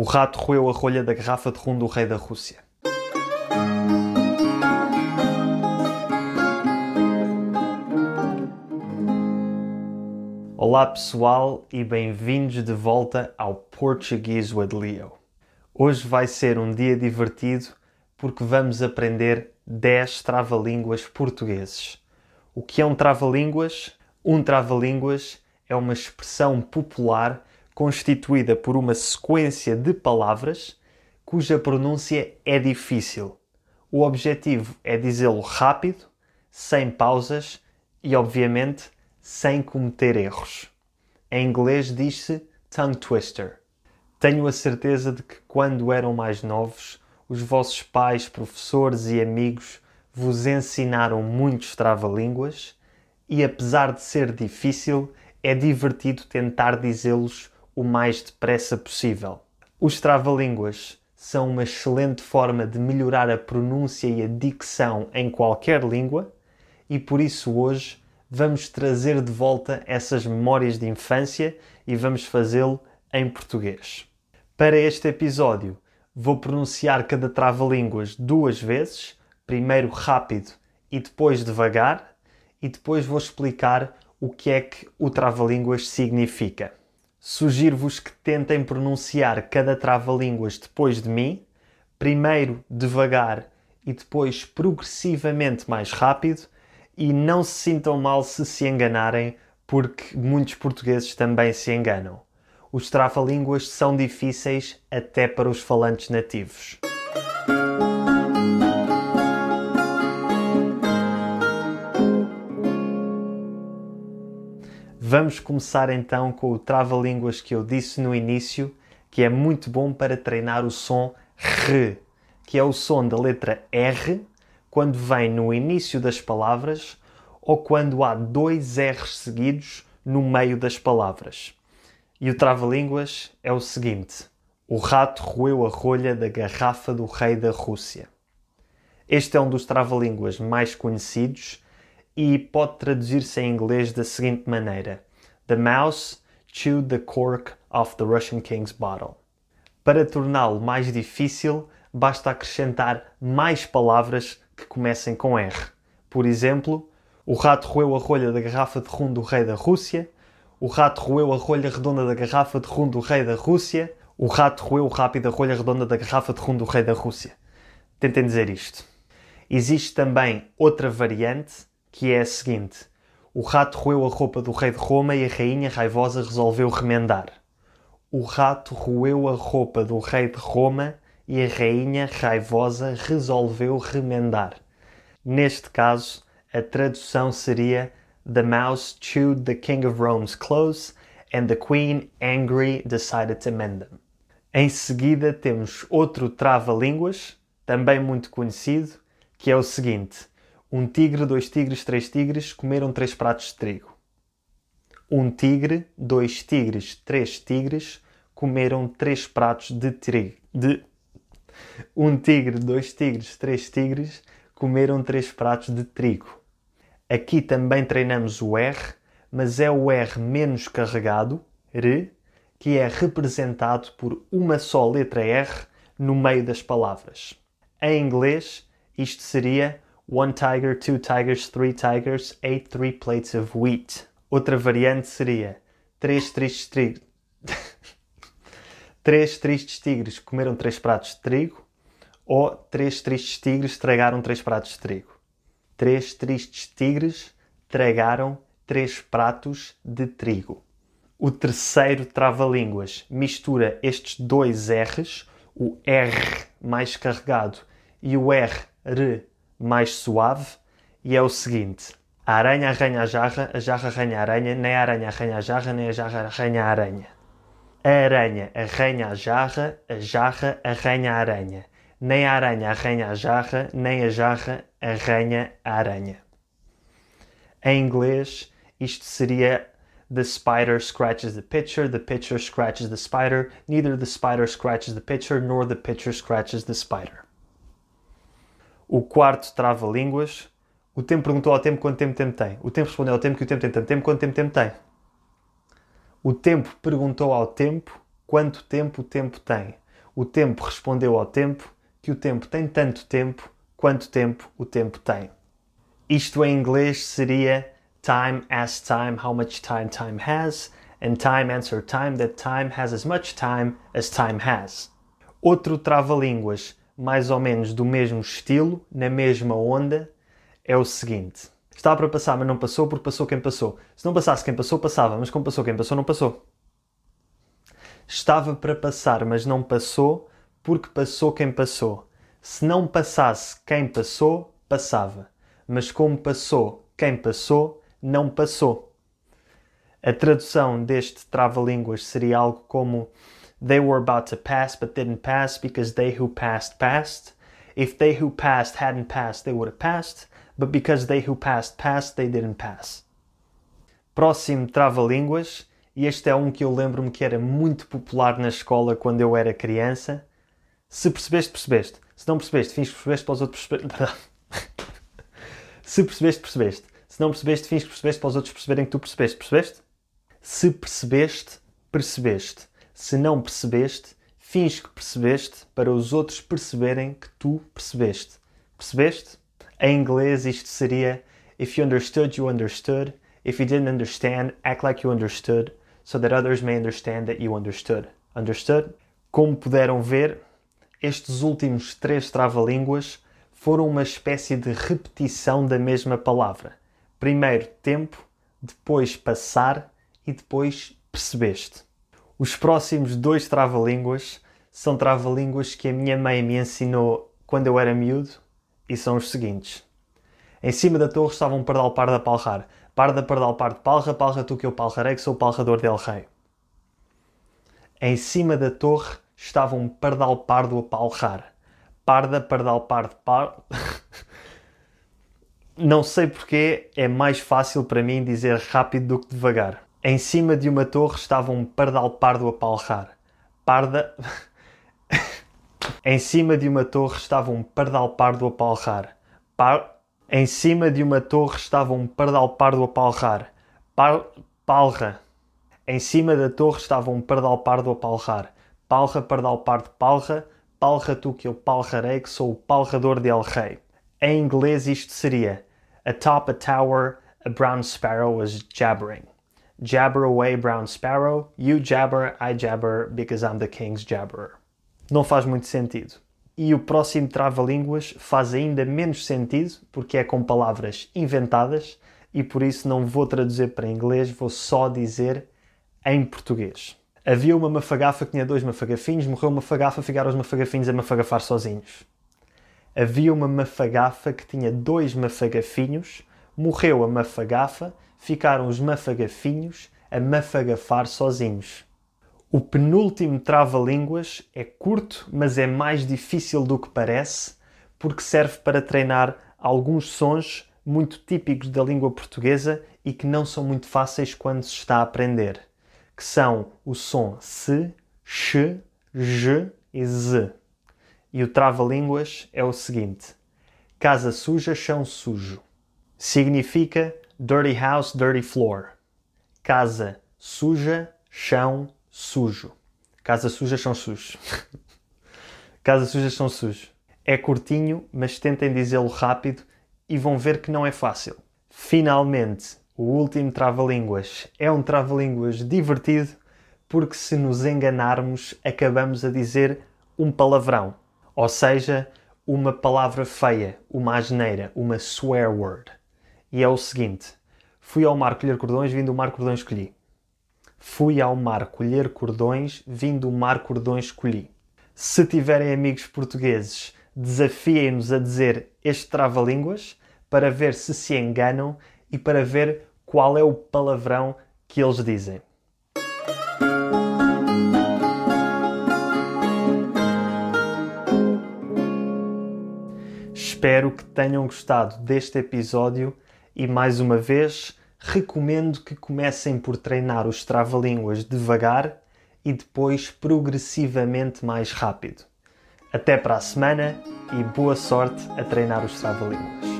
O rato roeu a rolha da garrafa de rum do rei da Rússia. Olá pessoal e bem-vindos de volta ao Português with Leo. Hoje vai ser um dia divertido porque vamos aprender 10 trava-línguas portugueses. O que é um trava-línguas? Um trava-línguas é uma expressão popular constituída por uma sequência de palavras cuja pronúncia é difícil. O objetivo é dizê-lo rápido, sem pausas e, obviamente, sem cometer erros. Em inglês diz-se tongue twister. Tenho a certeza de que quando eram mais novos, os vossos pais, professores e amigos vos ensinaram muitos trava-línguas e, apesar de ser difícil, é divertido tentar dizê-los o mais depressa possível. Os trava-línguas são uma excelente forma de melhorar a pronúncia e a dicção em qualquer língua e por isso hoje vamos trazer de volta essas memórias de infância e vamos fazê-lo em português. Para este episódio, vou pronunciar cada trava-línguas duas vezes, primeiro rápido e depois devagar, e depois vou explicar o que é que o trava-línguas significa. Sugiro-vos que tentem pronunciar cada trava-línguas depois de mim, primeiro devagar e depois progressivamente mais rápido, e não se sintam mal se se enganarem, porque muitos portugueses também se enganam. Os trava-línguas são difíceis até para os falantes nativos. Vamos começar então com o trava-línguas que eu disse no início, que é muito bom para treinar o som R, que é o som da letra R quando vem no início das palavras ou quando há dois R's seguidos no meio das palavras. E o trava-línguas é o seguinte: o rato roeu a rolha da garrafa do rei da Rússia. Este é um dos trava-línguas mais conhecidos e pode traduzir-se em inglês da seguinte maneira: The mouse chewed the cork off the Russian king's bottle. Para torná-lo mais difícil, basta acrescentar mais palavras que comecem com R. Por exemplo, o rato roeu a rolha da garrafa de rum do rei da Rússia, o rato roeu a rolha redonda da garrafa de rum do rei da Rússia, o rato roeu rápido a rolha redonda da garrafa de rum do rei da Rússia. Tentem dizer isto. Existe também outra variante que é a seguinte: o rato roeu a roupa do rei de Roma e a rainha raivosa resolveu remendar. O rato roeu a roupa do rei de Roma e a rainha raivosa resolveu remendar. Neste caso, a tradução seria The mouse chewed the king of Rome's clothes and the queen, angry, decided to mend them. Em seguida temos outro trava-línguas, também muito conhecido, que é o seguinte: um tigre, dois tigres, três tigres comeram três pratos de trigo. Um tigre, dois tigres, três tigres comeram três pratos de trigo. De um tigre, dois tigres, três tigres comeram três pratos de trigo. Aqui também treinamos o R, mas é o R menos carregado, R, que é representado por uma só letra R no meio das palavras. Em inglês, isto seria One tiger, two tigers, three tigers ate three plates of wheat. Outra variante seria três tristes tigres. três tristes tigres comeram três pratos de trigo ou três tristes tigres tragaram três pratos de trigo. Três tristes tigres tragaram três pratos de trigo. O terceiro trava-línguas mistura estes dois R's, o R mais carregado e o R, R mais suave, e é o seguinte: a aranha arranha a jarra, a jarra arranha a aranha, nem a aranha arranha a jarra, nem a jarra arranha a aranha. A aranha arranha a jarra, a jarra arranha a aranha. Nem a aranha arranha a jarra, nem a jarra arranha a aranha. Em inglês, isto seria The spider scratches the pitcher, the pitcher scratches the spider, neither the spider scratches the pitcher, nor the pitcher scratches the spider. O quarto trava-línguas. O tempo perguntou ao tempo quanto tempo tempo tem. O tempo respondeu ao tempo que o tempo tem tanto tempo quanto tempo tempo tem. O tempo perguntou ao tempo quanto tempo o tempo tem. o tempo respondeu ao tempo que o tempo tem tanto tempo quanto tempo o tempo tem. Isto em inglês seria time as time, how much time time has, and time answer time that time has as much time as time has. Outro trava-línguas, mais ou menos do mesmo estilo, na mesma onda, é o seguinte. Estava para passar, mas não passou porque passou quem passou. Se não passasse quem passou, passava, mas como passou quem passou, não passou. Estava para passar, mas não passou porque passou quem passou. Se não passasse quem passou, passava. Mas como passou quem passou, não passou. A tradução deste trava-línguas seria algo como They were about to pass but didn't pass because they who passed passed. If they who passed hadn't passed, they would have passed, but because they who passed passed, they didn't pass. Próximo trava-línguas, e este é um que eu lembro-me que era muito popular na escola quando eu era criança. Se percebeste, percebeste. Se não percebeste, fins que percebeste para os outros perceberem. Se percebeste, percebeste. Se não percebeste, fins que percebeste para os outros perceberem que tu percebeste. Percebeste? Se percebeste, percebeste. Se não percebeste, fins que percebeste para os outros perceberem que tu percebeste. Percebeste? Em inglês isto seria If you understood, you understood. If you didn't understand, act like you understood, so that others may understand that you understood. Understood? Como puderam ver, estes últimos três trava-línguas foram uma espécie de repetição da mesma palavra. Primeiro tempo, depois passar e depois percebeste. Os próximos dois trava-línguas são trava-línguas que a minha mãe me ensinou quando eu era miúdo e são os seguintes. Em cima da torre estava um pardal parda palrar. Parda pardal pardo palra, palra tu que eu palrarei que sou o palrador del rei. Em cima da torre estava um pardal pardo a palrar. Parda pardal pardo par... Não sei porque é mais fácil para mim dizer rápido do que devagar. Em cima de uma torre estava um pardal pardo a palrar. Parda... em cima de uma torre estava um pardal pardo a palrar. Par... Em cima de uma torre estava um pardal pardo a palrar. Par... Palra. Em cima da torre estava um pardal pardo a palrar. Palra, pardal pardo, palra. Palra tu que eu palrarei, que sou o palrador de El Rei. Em inglês isto seria Atop a tower, a brown sparrow was jabbering. Jabber away, brown sparrow. You jabber, I jabber, because I'm the king's jabberer. Não faz muito sentido. E o próximo trava-línguas faz ainda menos sentido, porque é com palavras inventadas e por isso não vou traduzir para inglês, vou só dizer em português. Havia uma mafagafa que tinha dois mafagafinhos, morreu uma mafagafa, ficaram os mafagafinhos a mafagafar sozinhos. Havia uma mafagafa que tinha dois mafagafinhos, morreu a mafagafa, ficaram os mafagafinhos a mafagafar sozinhos. O penúltimo trava-línguas é curto, mas é mais difícil do que parece, porque serve para treinar alguns sons muito típicos da língua portuguesa e que não são muito fáceis quando se está a aprender, que são o som se, x, j e z. E o trava-línguas é o seguinte: casa suja, chão sujo. Significa dirty house, dirty floor. Casa suja, chão sujo. Casa suja, chão sujo. casa suja, chão sujo. É curtinho, mas tentem dizê-lo rápido e vão ver que não é fácil. Finalmente, o último trava-línguas é um trava-línguas divertido porque se nos enganarmos acabamos a dizer um palavrão, ou seja, uma palavra feia, uma asneira, uma swear word. E é o seguinte: fui ao mar colher cordões, vindo do mar cordões colhi. Fui ao mar colher cordões, vindo do mar cordões colhi. Se tiverem amigos portugueses, desafiem-nos a dizer este trava-línguas para ver se se enganam e para ver qual é o palavrão que eles dizem. Espero que tenham gostado deste episódio e mais uma vez recomendo que comecem por treinar os trava-línguas devagar e depois progressivamente mais rápido. Até para a semana e boa sorte a treinar os trava-línguas.